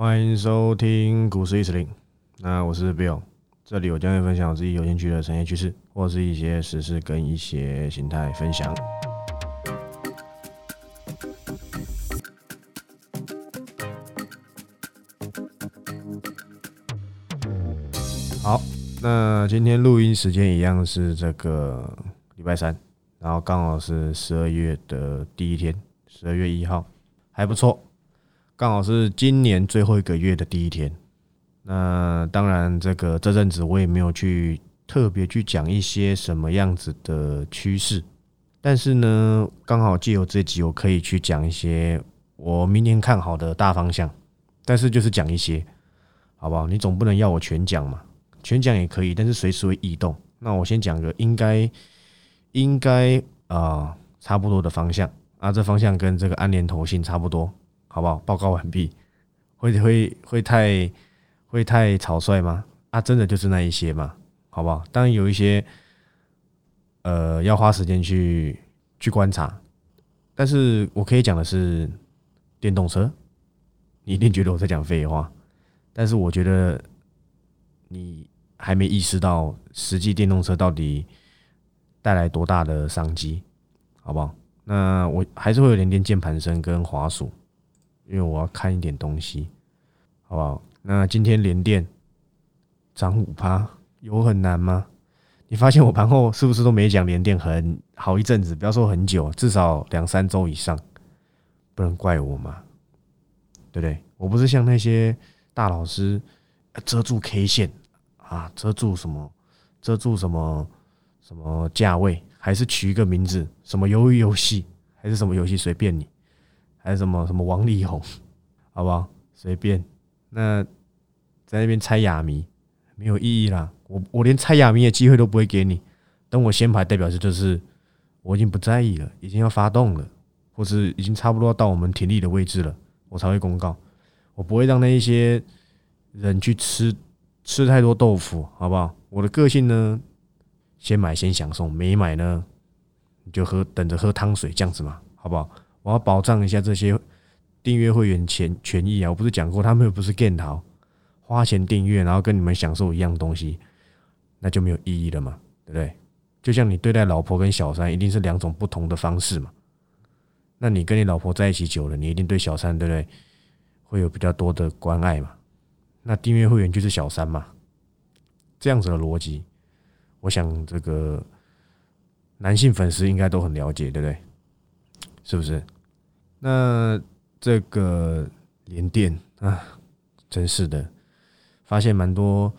欢迎收听股市一词零，那我是 Bill，这里我将会分享我自己有兴趣的产业趋势，或是一些时事跟一些形态分享。好，那今天录音时间一样是这个礼拜三，然后刚好是十二月的第一天，十二月一号，还不错，刚好是今年最后一个月的第一天。那当然，这个这阵子我也没有去特别去讲一些什么样子的趋势，但是呢，刚好借由这集，我可以去讲一些我明年看好的大方向，但是就是讲一些，好不好？你总不能要我全讲嘛。全讲也可以，但是随时会异动。那我先讲个应该应该啊差不多的方向啊，这方向跟这个安联投信差不多，好不好？报告完毕。会会会太会太草率吗？啊，真的就是那一些嘛，好不好？当然有一些呃要花时间去去观察，但是我可以讲的是电动车，你一定觉得我在讲废话，但是我觉得。你还没意识到实际电动车到底带来多大的商机，好不好？那我还是会有点点键盘声跟滑鼠，因为我要看一点东西，好不好？那今天连电涨五趴，有很难吗？你发现我盘后是不是都没讲连电很好一阵子？不要说很久，至少两三周以上，不能怪我嘛，对不对？我不是像那些大老师。遮住 K 线啊，遮住什么？遮住什么？什么价位？还是取一个名字？什么鱿鱼游戏？还是什么游戏？随便你，还是什么什么王力宏？好不好？随便。那在那边猜哑谜没有意义啦。我我连猜哑谜的机会都不会给你。等我先排，代表是就是我已经不在意了，已经要发动了，或是已经差不多到我们停力的位置了，我才会公告。我不会让那一些。人去吃吃太多豆腐，好不好？我的个性呢，先买先享受，没买呢，你就喝等着喝汤水这样子嘛，好不好？我要保障一下这些订阅会员权权益啊！我不是讲过，他们又不是电淘，花钱订阅，然后跟你们享受一样东西，那就没有意义了嘛，对不对？就像你对待老婆跟小三，一定是两种不同的方式嘛。那你跟你老婆在一起久了，你一定对小三，对不对？会有比较多的关爱嘛。那订阅会员就是小三嘛？这样子的逻辑，我想这个男性粉丝应该都很了解，对不对？是不是？那这个联电啊，真是的，发现蛮多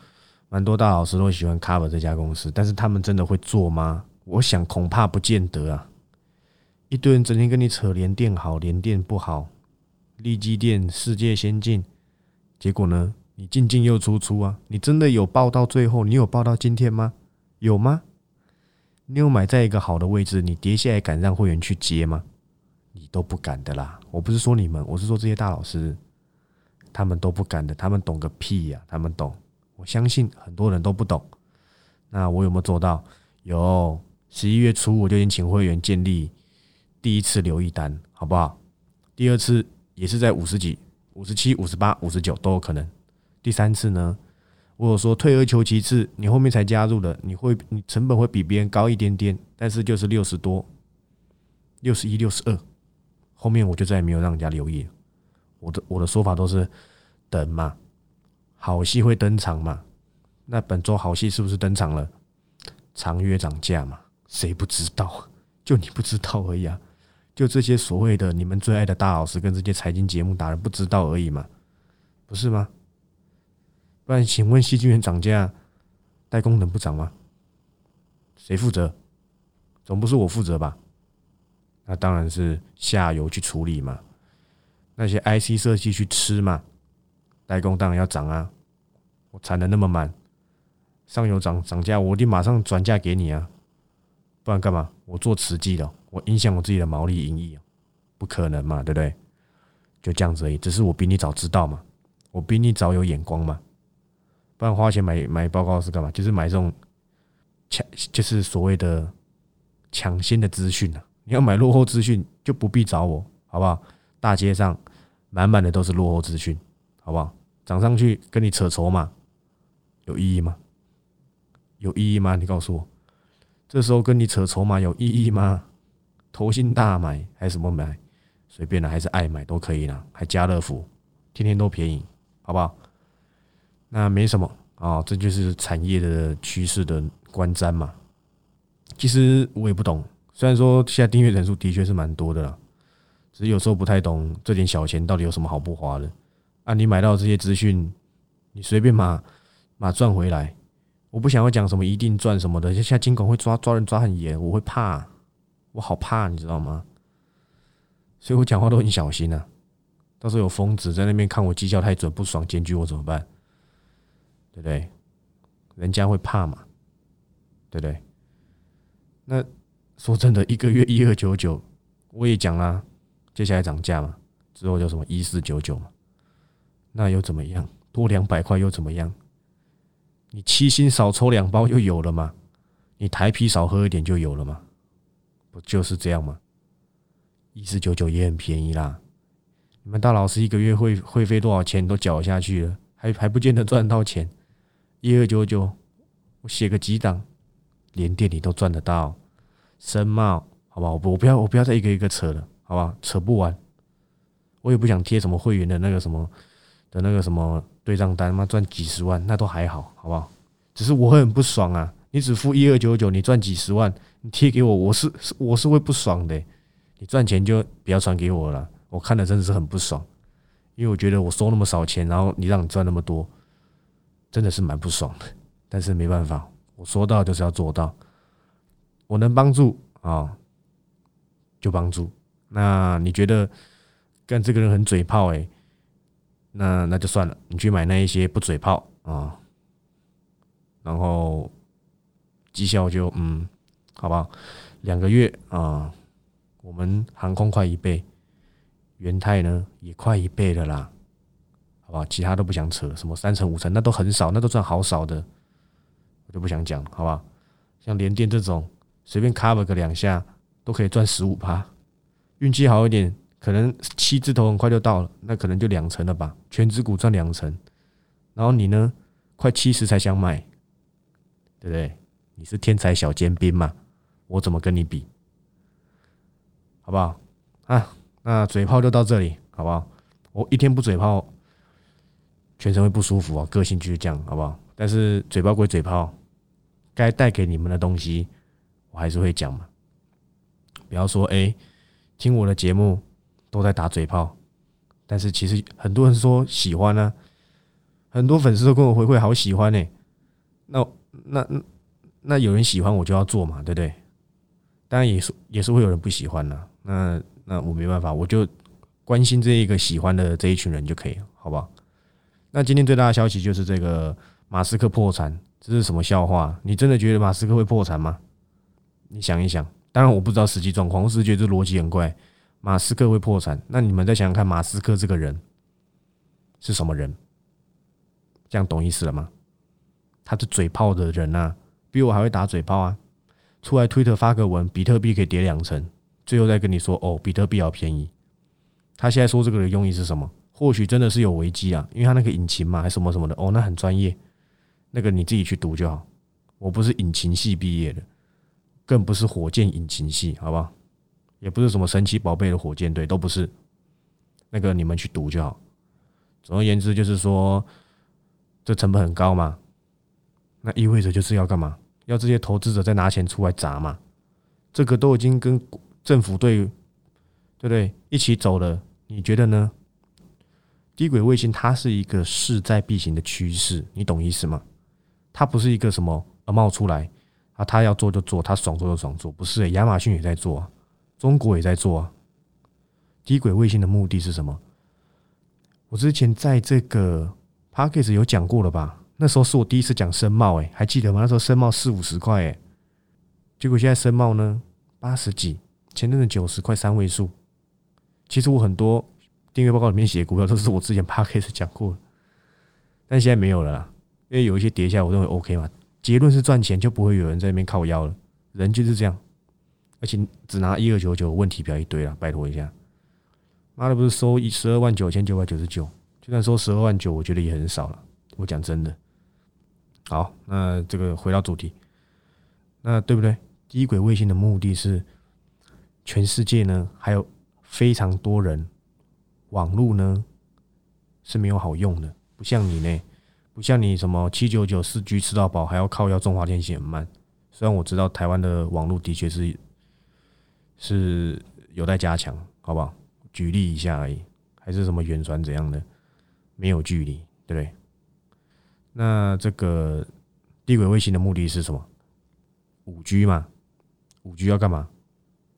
蛮多大老师都喜欢 cover 这家公司，但是他们真的会做吗？我想恐怕不见得啊。一堆人整天跟你扯联电好，联电不好，立基电世界先进，结果呢？你进进又出出啊！你真的有报到最后？你有报到今天吗？有吗？你有买在一个好的位置？你跌下来敢让会员去接吗？你都不敢的啦！我不是说你们，我是说这些大老师，他们都不敢的。他们懂个屁呀！他们懂，我相信很多人都不懂。那我有没有做到？有，十一月初我就已经请会员建立第一次留意单，好不好？第二次也是在五十几、五十七、五十八、五十九都有可能。第三次呢？我说退而求其次，你后面才加入的，你会你成本会比别人高一点点，但是就是六十多，六十一、六十二，后面我就再也没有让人家留意。我的我的说法都是等嘛，好戏会登场嘛。那本周好戏是不是登场了？长约涨价嘛？谁不知道？就你不知道而已啊！就这些所谓的你们最爱的大老师跟这些财经节目达人不知道而已嘛？不是吗？不然，请问戏剧院涨价，代工能不涨吗？谁负责？总不是我负责吧？那当然是下游去处理嘛。那些 IC 设计去吃嘛。代工当然要涨啊。我产能那么满，上游涨涨价，我得马上转嫁给你啊。不然干嘛？我做慈济的，我影响我自己的毛利盈利，不可能嘛，对不对？就这样子而已。只是我比你早知道嘛，我比你早有眼光嘛。不然花钱买买报告是干嘛？就是买这种抢，就是所谓的抢先的资讯啊！你要买落后资讯，就不必找我，好不好？大街上满满的都是落后资讯，好不好？涨上去跟你扯筹码有意义吗？有意义吗？你告诉我，这时候跟你扯筹码有意义吗？投信大买还是什么买？随便了，还是爱买都可以啦。还家乐福，天天都便宜，好不好？那没什么啊，这就是产业的趋势的观瞻嘛。其实我也不懂，虽然说现在订阅人数的确是蛮多的啦，只是有时候不太懂这点小钱到底有什么好不花的啊。你买到这些资讯，你随便买买赚回来。我不想要讲什么一定赚什么的，现在金管会抓抓人抓很严，我会怕，我好怕，你知道吗？所以我讲话都很小心啊。到时候有疯子在那边看我绩效太准不爽，检举我怎么办？对不对？人家会怕嘛？对不对？那说真的，一个月一二九九，我也讲啦，接下来涨价嘛，之后就什么一四九九嘛，那又怎么样？多两百块又怎么样？你七星少抽两包就有了吗？你台啤少喝一点就有了吗？不就是这样吗？一四九九也很便宜啦。你们大老师一个月会会费多少钱都缴下去了，还还不见得赚到钱。一二九九，我写个几档，连店里都赚得到。深茂，好吧，我我不要我不要再一个一个扯了，好吧，扯不完。我也不想贴什么会员的那个什么的那个什么。对账单妈，赚几十万那都还好，好不好？只是我很不爽啊！你只付一二九九，你赚几十万，你贴给我，我是我是会不爽的。你赚钱就不要传给我了，我看了真的是很不爽，因为我觉得我收那么少钱，然后你让你赚那么多，真的是蛮不爽的。但是没办法，我说到就是要做到，我能帮助啊就帮助。那你觉得跟这个人很嘴炮诶？那那就算了，你去买那一些不嘴炮啊，然后绩效就嗯，好不好？两个月啊，我们航空快一倍，元泰呢也快一倍了啦，好不好？其他都不想扯，什么三成五成那都很少，那都算好少的，我就不想讲，好不好？像联电这种，随便 cover 个两下都可以赚十五趴，运气好一点。可能七字头很快就到了，那可能就两成了吧，全指股赚两成，然后你呢，快七十才想买，对不对？你是天才小尖兵嘛？我怎么跟你比？好不好？啊，那嘴炮就到这里，好不好？我一天不嘴炮，全身会不舒服啊，个性就是这样，好不好？但是嘴炮归嘴炮，该带给你们的东西，还是会讲嘛。不要说哎，听我的节目。都在打嘴炮，但是其实很多人说喜欢呢，很多粉丝都跟我回馈好喜欢呢。那那那有人喜欢我就要做嘛，对不对？当然也是也是会有人不喜欢的。那那我没办法，我就关心这一个喜欢的这一群人就可以了，好不好？那今天最大的消息就是这个马斯克破产，这是什么笑话？你真的觉得马斯克会破产吗？你想一想，当然我不知道实际状况，我只是觉得这逻辑很怪。马斯克会破产，那你们再想想看，马斯克这个人是什么人？这样懂意思了吗？他是嘴炮的人啊，比我还会打嘴炮啊！出来推特发个文，比特币可以跌两成，最后再跟你说哦，比特币好便宜。他现在说这个的用意是什么？或许真的是有危机啊，因为他那个引擎嘛，还什么什么的哦，那很专业，那个你自己去读就好。我不是引擎系毕业的，更不是火箭引擎系，好不好？也不是什么神奇宝贝的火箭队，都不是。那个你们去读就好。总而言之，就是说这成本很高嘛，那意味着就是要干嘛？要这些投资者再拿钱出来砸嘛？这个都已经跟政府对对不对一起走了？你觉得呢？低轨卫星它是一个势在必行的趋势，你懂意思吗？它不是一个什么冒出来啊，他要做就做，他爽做就爽做，不是？亚马逊也在做。中国也在做啊。低轨卫星的目的是什么？我之前在这个 p a c k a g e 有讲过了吧？那时候是我第一次讲深茂，哎，还记得吗？那时候深茂四五十块，哎，结果现在深茂呢八十几，前阵子九十块三位数。其实我很多订阅报告里面写股票都是我之前 p a c k a g e 讲过，但现在没有了，啦，因为有一些跌下，我认为 OK 嘛。结论是赚钱，就不会有人在那边靠腰了。人就是这样。而且只拿一二九九，问题表一堆了，拜托一下，妈的不是收一十二万九千九百九十九，就算收十二万九，我觉得也很少了。我讲真的。好，那这个回到主题，那对不对？低轨卫星的目的是全世界呢，还有非常多人网络呢是没有好用的，不像你呢，不像你什么七九九四 G 吃到饱，还要靠要中华电信很慢。虽然我知道台湾的网络的确是是有待加强，好不好？举例一下而已，还是什么远传怎样的，没有距离，对不对？那这个低轨卫星的目的是什么？五 G 嘛，五 G 要干嘛？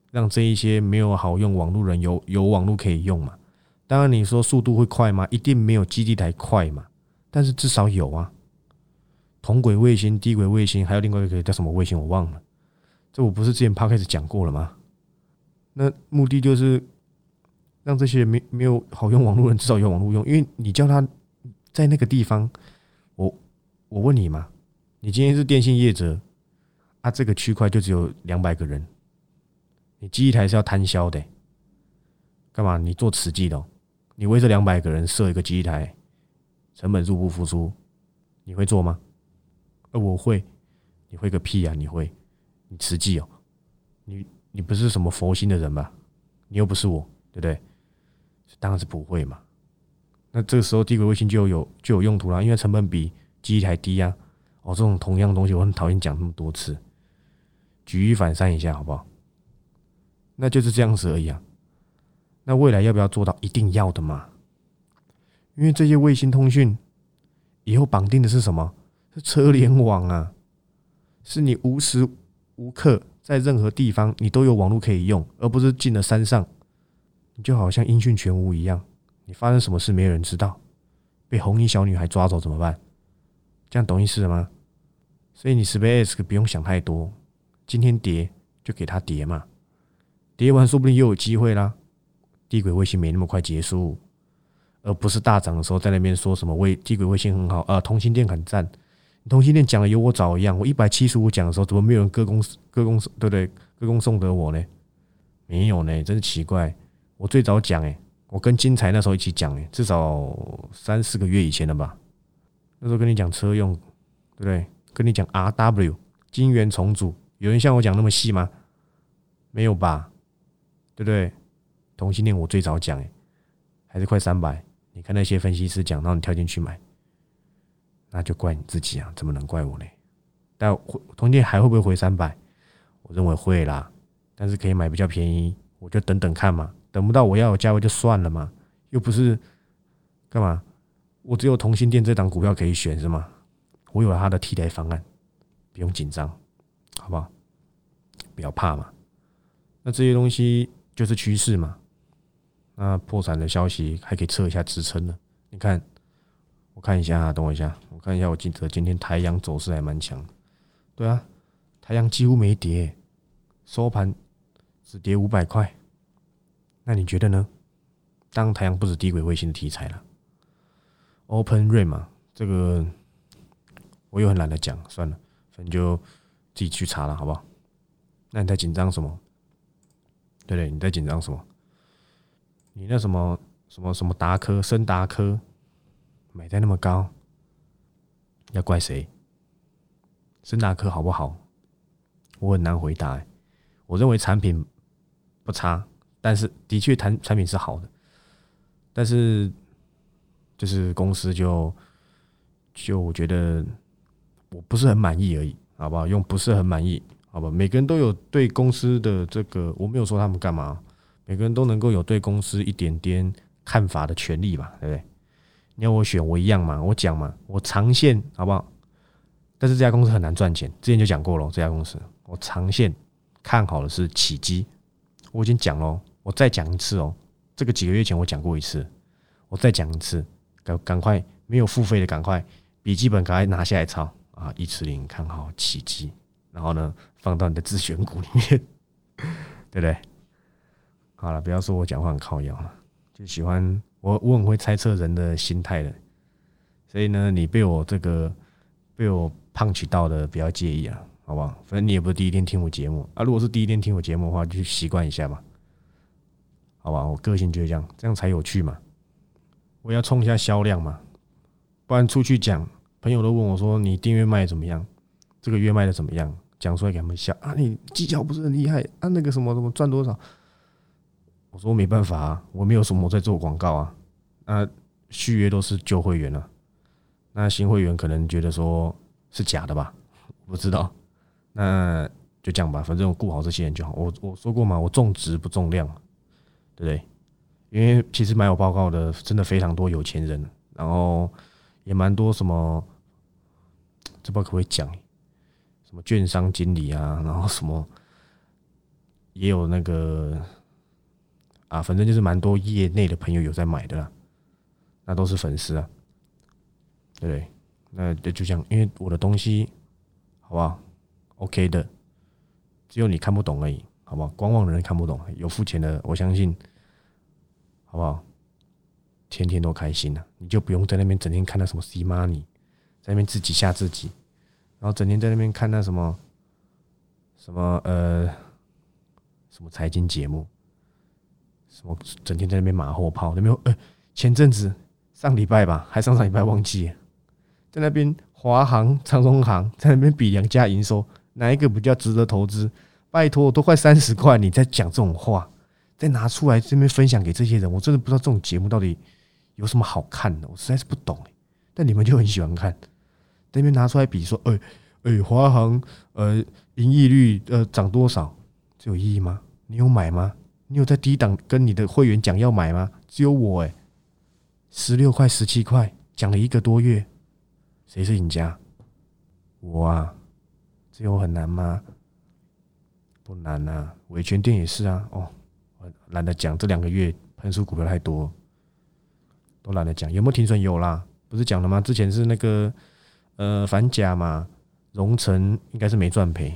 让这一些没有好用网络人有有网络可以用嘛？当然你说速度会快吗？一定没有基地台快嘛，但是至少有啊。同轨卫星、低轨卫星，还有另外一个叫什么卫星我忘了，这我不是之前 p 开始讲过了吗？那目的就是让这些没没有好用网络人至少有网络用，因为你叫他在那个地方。我我问你嘛，你今天是电信业者啊？这个区块就只有两百个人，你机一台是要摊销的，干嘛？你做慈济的，你为这两百个人设一个机一台，成本入不敷出，你会做吗？呃，我会，你会个屁啊！你会？你实际哦，你你不是什么佛心的人吧？你又不是我，对不对？当然是不会嘛。那这个时候低轨卫星就有就有用途了，因为成本比机台低啊。哦，这种同样东西我很讨厌讲那么多次，举一反三一下好不好？那就是这样子而已啊。那未来要不要做到？一定要的嘛。因为这些卫星通讯以后绑定的是什么？是车联网啊，是你无时无刻在任何地方你都有网络可以用，而不是进了山上，你就好像音讯全无一样。你发生什么事没有人知道，被红衣小女孩抓走怎么办？这样懂意思了吗？所以你 Space 不用想太多，今天跌就给它跌嘛，跌完说不定又有机会啦。低轨卫星没那么快结束，而不是大涨的时候在那边说什么卫低轨卫星很好啊，同心电很赞。同心电讲的有我早一样，我一百七十五讲的时候，怎么没有人歌功歌功对不对？歌功颂德我呢？没有呢，真是奇怪。我最早讲哎。我跟金财那时候一起讲，诶，至少三四个月以前了吧？那时候跟你讲车用，对不对？跟你讲 R W 晶圆重组，有人像我讲那么细吗？没有吧？对不对？同性恋我最早讲，诶，还是快三百。你看那些分析师讲，让你跳进去买，那就怪你自己啊！怎么能怪我呢？但同性还会不会回三百？我认为会啦，但是可以买比较便宜，我就等等看嘛。等不到我要的价位就算了嘛，又不是干嘛？我只有同心店这档股票可以选是吗？我有了它的替代方案，不用紧张，好不好？不要怕嘛。那这些东西就是趋势嘛。那破产的消息还可以测一下支撑呢。你看，我看一下啊，等我一下，我看一下。我记得今天太阳走势还蛮强。对啊，太阳几乎没跌，收盘只跌五百块。那你觉得呢？当太阳不止低轨卫星的题材了，Open Rain 嘛，这个我又很懒得讲，算了，反正就自己去查了，好不好？那你在紧张什么？对对？你在紧张什么？你那什么什么什么达科、深达科买在那么高，要怪谁？深达科好不好？我很难回答。我认为产品不差。但是的确，产产品是好的，但是就是公司就就我觉得我不是很满意而已，好不好？用不是很满意，好吧？每个人都有对公司的这个，我没有说他们干嘛，每个人都能够有对公司一点点看法的权利吧，对不对？你要我选，我一样嘛，我讲嘛，我长线好不好？但是这家公司很难赚钱，之前就讲过了，这家公司我长线看好的是起机，我已经讲了。我再讲一次哦，这个几个月前我讲过一次，我再讲一次，赶赶快没有付费的赶快笔记本赶快拿下来抄啊！一次零看好起机，然后呢放到你的自选股里面，对不对？好了，不要说我讲话很靠腰了，就喜欢我我很会猜测人的心态的，所以呢，你被我这个被我胖取到的不要介意啊，好不好？反正你也不是第一天听我节目啊，如果是第一天听我节目的话，就习惯一下嘛。好吧，我个性就是这样，这样才有趣嘛。我要冲一下销量嘛，不然出去讲，朋友都问我说你订阅卖怎么样？这个月卖的怎么样？讲出来给他们笑啊！你技巧不是很厉害啊？那个什么什么赚多少？我说没办法啊，我没有什么在做广告啊。那续约都是旧会员了，那新会员可能觉得说是假的吧？不知道，那就这样吧，反正我顾好这些人就好。我我说过嘛，我重质不重量，对不对？因为其实买我报告的真的非常多有钱人，然后也蛮多什么，这不知道可不可以讲。什么券商经理啊，然后什么也有那个啊，反正就是蛮多业内的朋友有在买的啦，那都是粉丝啊，对不对？那就就这样，因为我的东西好不好？OK 的，只有你看不懂而已，好不好？观望的人看不懂，有付钱的，我相信，好不好？天天都开心了，你就不用在那边整天看到什么 C money，在那边自己吓自己。然后整天在那边看那什么什么呃什么财经节目，什么整天在那边马后炮，那边呃前阵子上礼拜吧，还上上礼拜忘记，在那边华航、长荣航在那边比两家营收，哪一个比较值得投资？拜托，都快三十块，你在讲这种话，再拿出来这边分享给这些人，我真的不知道这种节目到底有什么好看的，我实在是不懂但你们就很喜欢看。那边拿出来比说，哎哎，华航呃，盈利率呃涨多少？这有意义吗？你有买吗？你有在低档跟你的会员讲要买吗？只有我哎，十六块十七块讲了一个多月，谁是赢家？我啊，这有很难吗？不难啊，维权店也是啊。哦，我懒得讲，这两个月喷出股票太多，都懒得讲。有没有停损？有啦，不是讲了吗？之前是那个。呃，反甲嘛，荣成应该是没赚赔，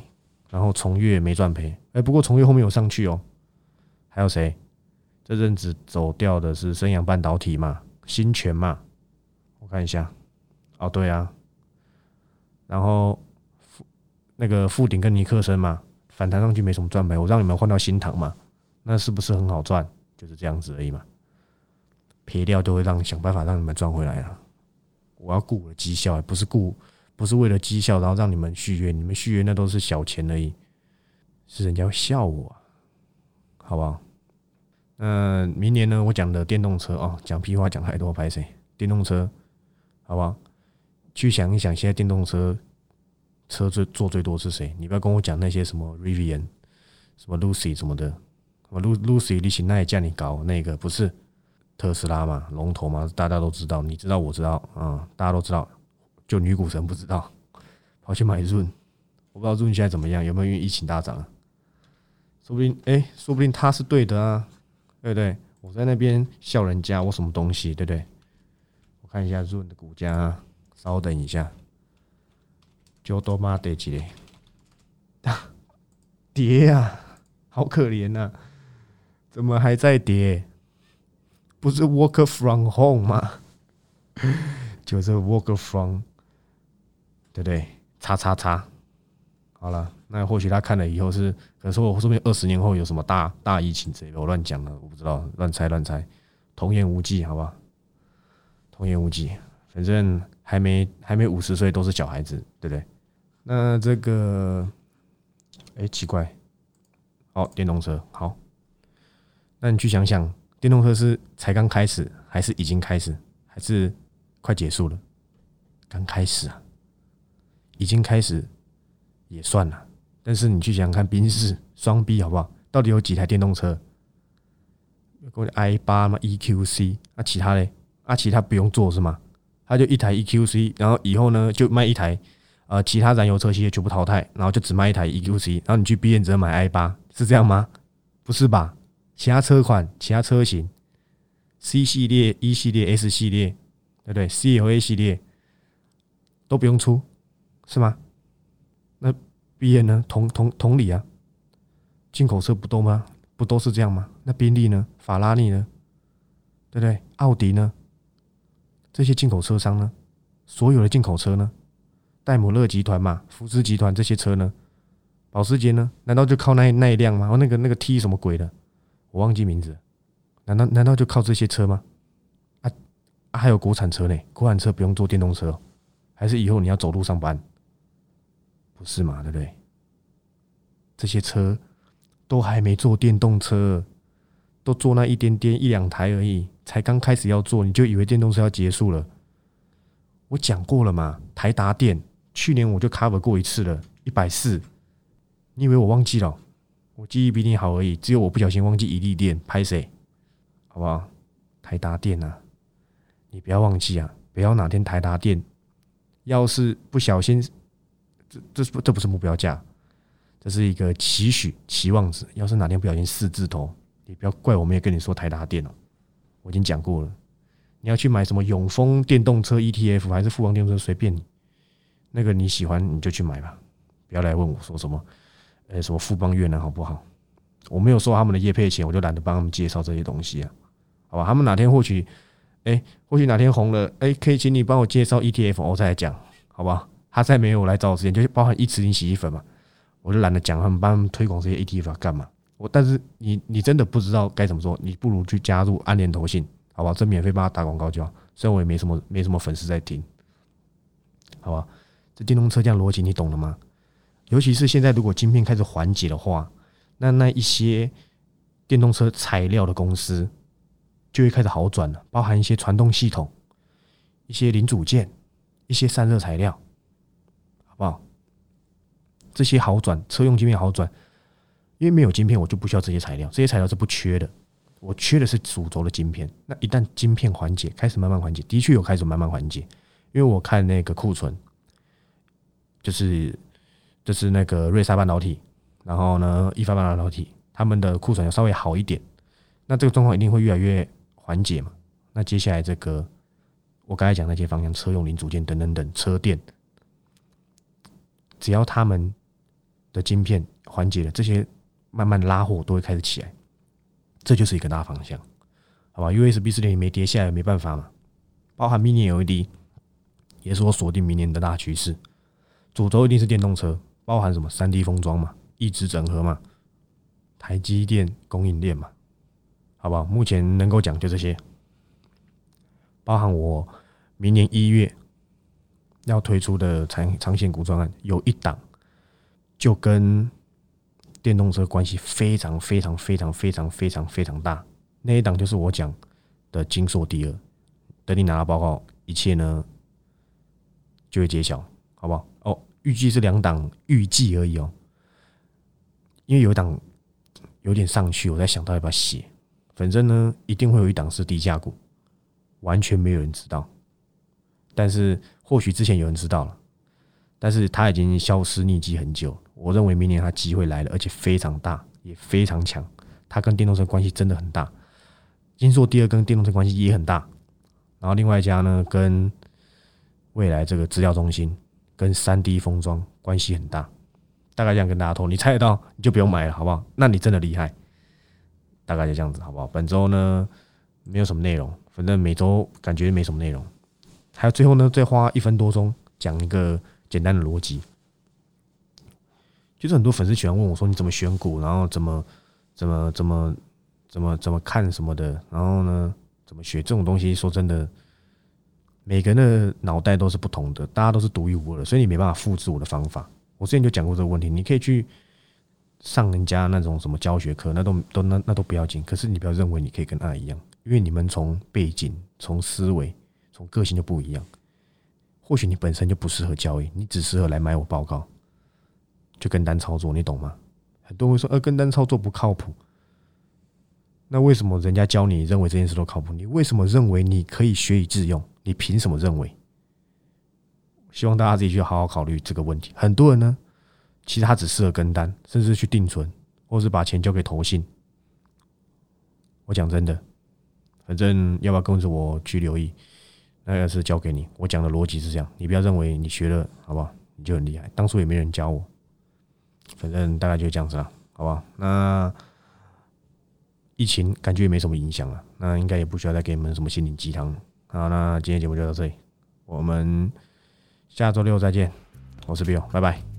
然后重越没赚赔，哎，不过重越后面有上去哦。还有谁？这阵子走掉的是生阳半导体嘛，新泉嘛，我看一下。哦，对啊，然后富那个富鼎跟尼克森嘛，反弹上去没什么赚赔，我让你们换到新塘嘛，那是不是很好赚？就是这样子而已嘛，赔掉都会让想办法让你们赚回来啊。我要顾我的绩效，不是顾，不是为了绩效，然后让你们续约，你们续约那都是小钱而已，是人家会笑我，好不好？那明年呢？我讲的电动车哦，讲屁话讲太多，拍谁？电动车，好不好？去想一想，现在电动车车最做最多是谁？你不要跟我讲那些什么 Rivian、什么 Lucy 什么的，什么 Lu Lucy 你请那也叫你搞那个，不是？特斯拉嘛，龙头嘛，大家都知道，你知道，我知道，啊，大家都知道，就女股神不知道，跑去买润，我不知道润现在怎么样，有没有因为疫情大涨？说不定，哎，说不定他是对的啊，对不对？我在那边笑人家，我什么东西，对不对？我看一下润的股价，稍等一下，就多妈得几嘞？跌啊，好可怜呐，怎么还在跌？不是 work from home 吗？就是 work from，对不对？叉叉叉，好了，那或许他看了以后是，可是我说不定二十年后有什么大大疫情之类的，我乱讲了，我不知道，乱猜乱猜，童言无忌，好吧？童言无忌，反正还没还没五十岁都是小孩子，对不对？那这个，哎，奇怪，好，电动车，好，那你去想想。电动车是才刚开始，还是已经开始，还是快结束了？刚开始啊，已经开始也算了。但是你去想想看，宾士双 B 好不好？到底有几台电动车？有 i 八嘛，EQC，那其他嘞？啊，其他不用做是吗？他就一台 EQC，然后以后呢就卖一台，呃，其他燃油车系列全部淘汰，然后就只卖一台 EQC，然后你去 B 只能买 i 八，是这样吗？不是吧？其他车款、其他车型，C 系列、E 系列、S 系列，对不对？C 和 A 系列都不用出，是吗？那 B N 呢？同同同理啊，进口车不多吗？不都是这样吗？那宾利呢？法拉利呢？对不对？奥迪呢？这些进口车商呢？所有的进口车呢？戴姆勒集团嘛，福斯集团这些车呢？保时捷呢？难道就靠那那一辆吗？哦，那个那个 T 什么鬼的？我忘记名字，难道难道就靠这些车吗？啊，啊，还有国产车呢，国产车不用坐电动车，还是以后你要走路上班？不是嘛？对不对？这些车都还没做电动车，都做那一点点一两台而已，才刚开始要做，你就以为电动车要结束了？我讲过了嘛，台达电去年我就 cover 过一次了，一百四，你以为我忘记了？我记忆比你好而已，只有我不小心忘记一粒电拍谁，好不好？台达电啊，你不要忘记啊，不要哪天台达电要是不小心，这这这不是目标价，这是一个期许期望值。要是哪天不小心四字头，你不要怪我没有跟你说台达电哦，我已经讲过了。你要去买什么永丰电动车 ETF 还是富邦电动车，随便你，那个你喜欢你就去买吧，不要来问我说什么，呃，什么富邦越南好不好？我没有收他们的业配钱，我就懒得帮他们介绍这些东西啊。好吧，他们哪天或许，哎，或许哪天红了，哎，可以请你帮我介绍 ETF，我再来讲，好吧？他再没有来找我之前，就包含一池林洗衣粉嘛，我就懒得讲他们帮他们推广这些 ETF 干嘛？我但是你你真的不知道该怎么做，你不如去加入安联投信，好吧？这免费帮他打广告就好，虽然我也没什么没什么粉丝在听，好吧？这电动车这样逻辑你懂了吗？尤其是现在如果晶片开始缓解的话，那那一些电动车材料的公司。就会开始好转了，包含一些传动系统、一些零组件、一些散热材料，好不好？这些好转，车用晶片好转，因为没有晶片，我就不需要这些材料，这些材料是不缺的。我缺的是主轴的晶片。那一旦晶片缓解，开始慢慢缓解，的确有开始慢慢缓解。因为我看那个库存，就是就是那个瑞萨半导体，然后呢，一发半导体，他们的库存要稍微好一点。那这个状况一定会越来越。缓解嘛？那接下来这个，我刚才讲那些方向，车用零组件等等等，车电，只要他们的晶片缓解了，这些慢慢拉货都会开始起来，这就是一个大方向，好吧？USB 四点零没跌下来，没办法嘛。包含 Mini LED 也是我锁定明年的大趋势，主轴一定是电动车，包含什么三 D 封装嘛，一直整合嘛，台积电供应链嘛。好不好？目前能够讲就这些，包含我明年一月要推出的长长线股专案，有一档就跟电动车关系非常非常非常非常非常非常大。那一档就是我讲的金硕第二，等你拿到报告，一切呢就会揭晓，好不好？哦，预计是两档，预计而已哦，因为有一档有点上去，我在想到要不要写。反正呢，一定会有一档是低价股，完全没有人知道。但是或许之前有人知道了，但是它已经消失匿迹很久。我认为明年它机会来了，而且非常大，也非常强。它跟电动车关系真的很大。金硕第二跟电动车关系也很大。然后另外一家呢，跟未来这个资料中心跟三 D 封装关系很大。大概这样跟大家说，你猜得到你就不用买了，好不好？那你真的厉害。大概就这样子，好不好？本周呢，没有什么内容，反正每周感觉没什么内容。还有最后呢，再花一分多钟讲一个简单的逻辑。就是很多粉丝喜欢问我说：“你怎么选股？然后怎么怎么怎么怎么怎么看什么的？然后呢，怎么学这种东西？”说真的，每个人的脑袋都是不同的，大家都是独一无二的，所以你没办法复制我的方法。我之前就讲过这个问题，你可以去。上人家那种什么教学课，那都都那那都不要紧。可是你不要认为你可以跟他一样，因为你们从背景、从思维、从个性就不一样。或许你本身就不适合交易，你只适合来买我报告，就跟单操作，你懂吗？很多人会说，呃，跟单操作不靠谱。那为什么人家教你认为这件事都靠谱？你为什么认为你可以学以致用？你凭什么认为？希望大家自己去好好考虑这个问题。很多人呢。其实他只适合跟单，甚至去定存，或是把钱交给投信。我讲真的，反正要不要跟着我去留意，那个是教给你。我讲的逻辑是这样，你不要认为你学了，好不好？你就很厉害。当初也没人教我，反正大概就这样子了，好不好？那疫情感觉也没什么影响了，那应该也不需要再给你们什么心灵鸡汤。好，那今天节目就到这里，我们下周六再见。我是 Bill，拜拜。